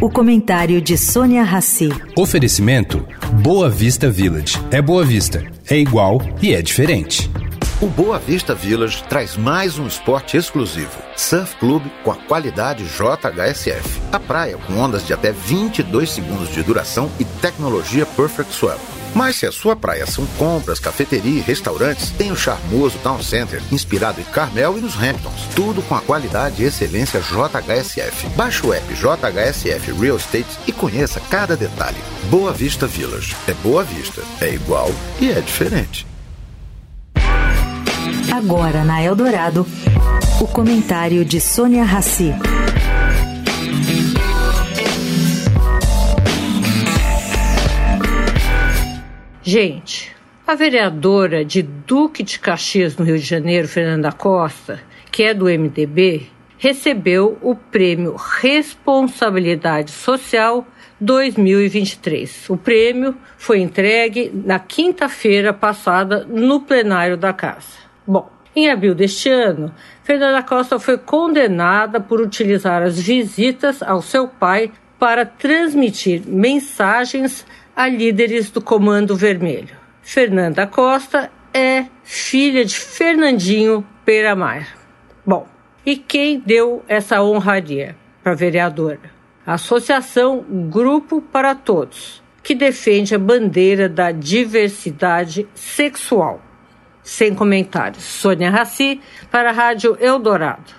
O comentário de Sônia Rassi. Oferecimento Boa Vista Village. É Boa Vista, é igual e é diferente. O Boa Vista Village traz mais um esporte exclusivo. Surf Club com a qualidade JHSF. A praia com ondas de até 22 segundos de duração e tecnologia Perfect Swell. Mas se a sua praia são compras, cafeteria e restaurantes, tem o charmoso Town Center, inspirado em Carmel e nos Hamptons. Tudo com a qualidade e excelência JHSF. Baixe o app JHSF Real Estate e conheça cada detalhe. Boa Vista Village. É Boa Vista. É igual e é diferente. Agora na Eldorado, o comentário de Sônia Rassi. Gente, a vereadora de Duque de Caxias, no Rio de Janeiro, Fernanda Costa, que é do MDB, recebeu o prêmio Responsabilidade Social 2023. O prêmio foi entregue na quinta-feira passada no plenário da Casa. Bom, em abril deste ano, Fernanda Costa foi condenada por utilizar as visitas ao seu pai para transmitir mensagens a líderes do Comando Vermelho. Fernanda Costa é filha de Fernandinho Peiramar. Bom, e quem deu essa honraria para a vereadora? A Associação Grupo para Todos, que defende a bandeira da diversidade sexual. Sem comentários. Sônia Raci, para a Rádio Eldorado.